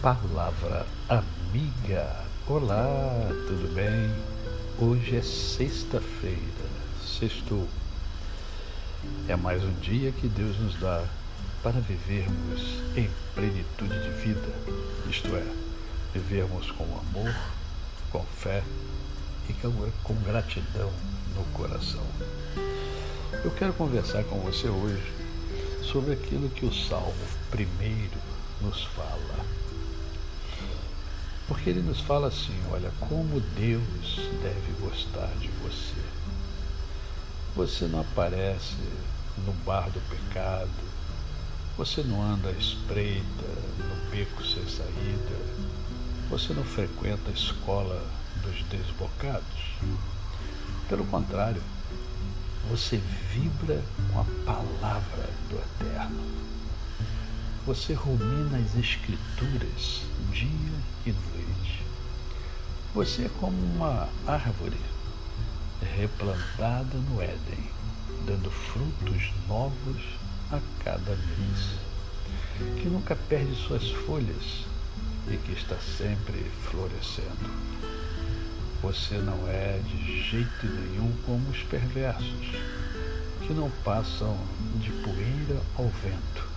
Palavra amiga. Olá, tudo bem? Hoje é sexta-feira, sextou. É mais um dia que Deus nos dá para vivermos em plenitude de vida, isto é, vivermos com amor, com fé e com gratidão no coração. Eu quero conversar com você hoje sobre aquilo que o Salmo primeiro nos fala porque ele nos fala assim: olha, como Deus deve gostar de você. Você não aparece no bar do pecado, você não anda à espreita no beco sem saída, você não frequenta a escola dos desbocados. Pelo contrário, você vibra com a palavra do Eterno. Você rumina as Escrituras dia e noite. Você é como uma árvore replantada no Éden, dando frutos novos a cada mês, que nunca perde suas folhas e que está sempre florescendo. Você não é de jeito nenhum como os perversos, que não passam de poeira ao vento,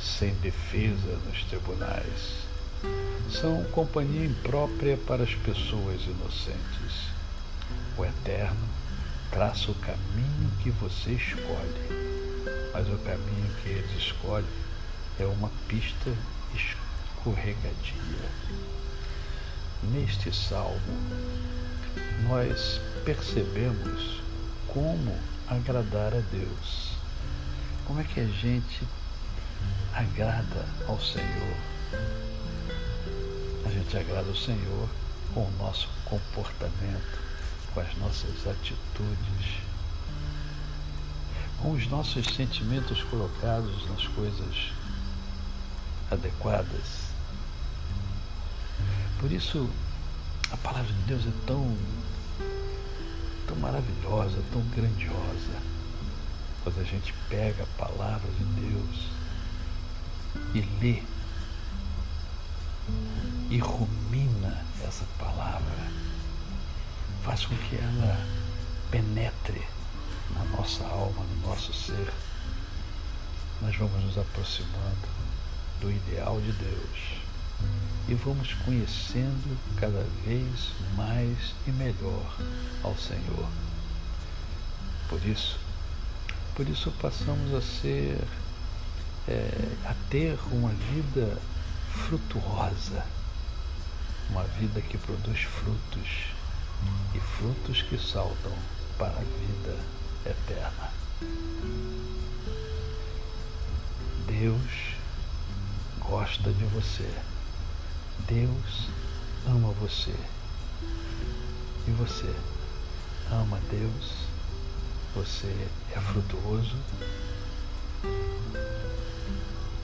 sem defesa nos tribunais são companhia imprópria para as pessoas inocentes. O Eterno traça o caminho que você escolhe, mas o caminho que ele escolhe é uma pista escorregadia. Neste salmo, nós percebemos como agradar a Deus. Como é que a gente agrada ao Senhor a gente agrada o Senhor com o nosso comportamento, com as nossas atitudes, com os nossos sentimentos colocados nas coisas adequadas. Por isso, a palavra de Deus é tão, tão maravilhosa, tão grandiosa. Quando a gente pega a palavra de Deus e lê e rumina essa palavra, faz com que ela penetre na nossa alma, no nosso ser. Nós vamos nos aproximando do ideal de Deus e vamos conhecendo cada vez mais e melhor ao Senhor. Por isso, por isso passamos a ser, é, a ter uma vida frutuosa uma vida que produz frutos e frutos que saltam para a vida eterna. Deus gosta de você. Deus ama você. E você ama Deus. Você é frutuoso.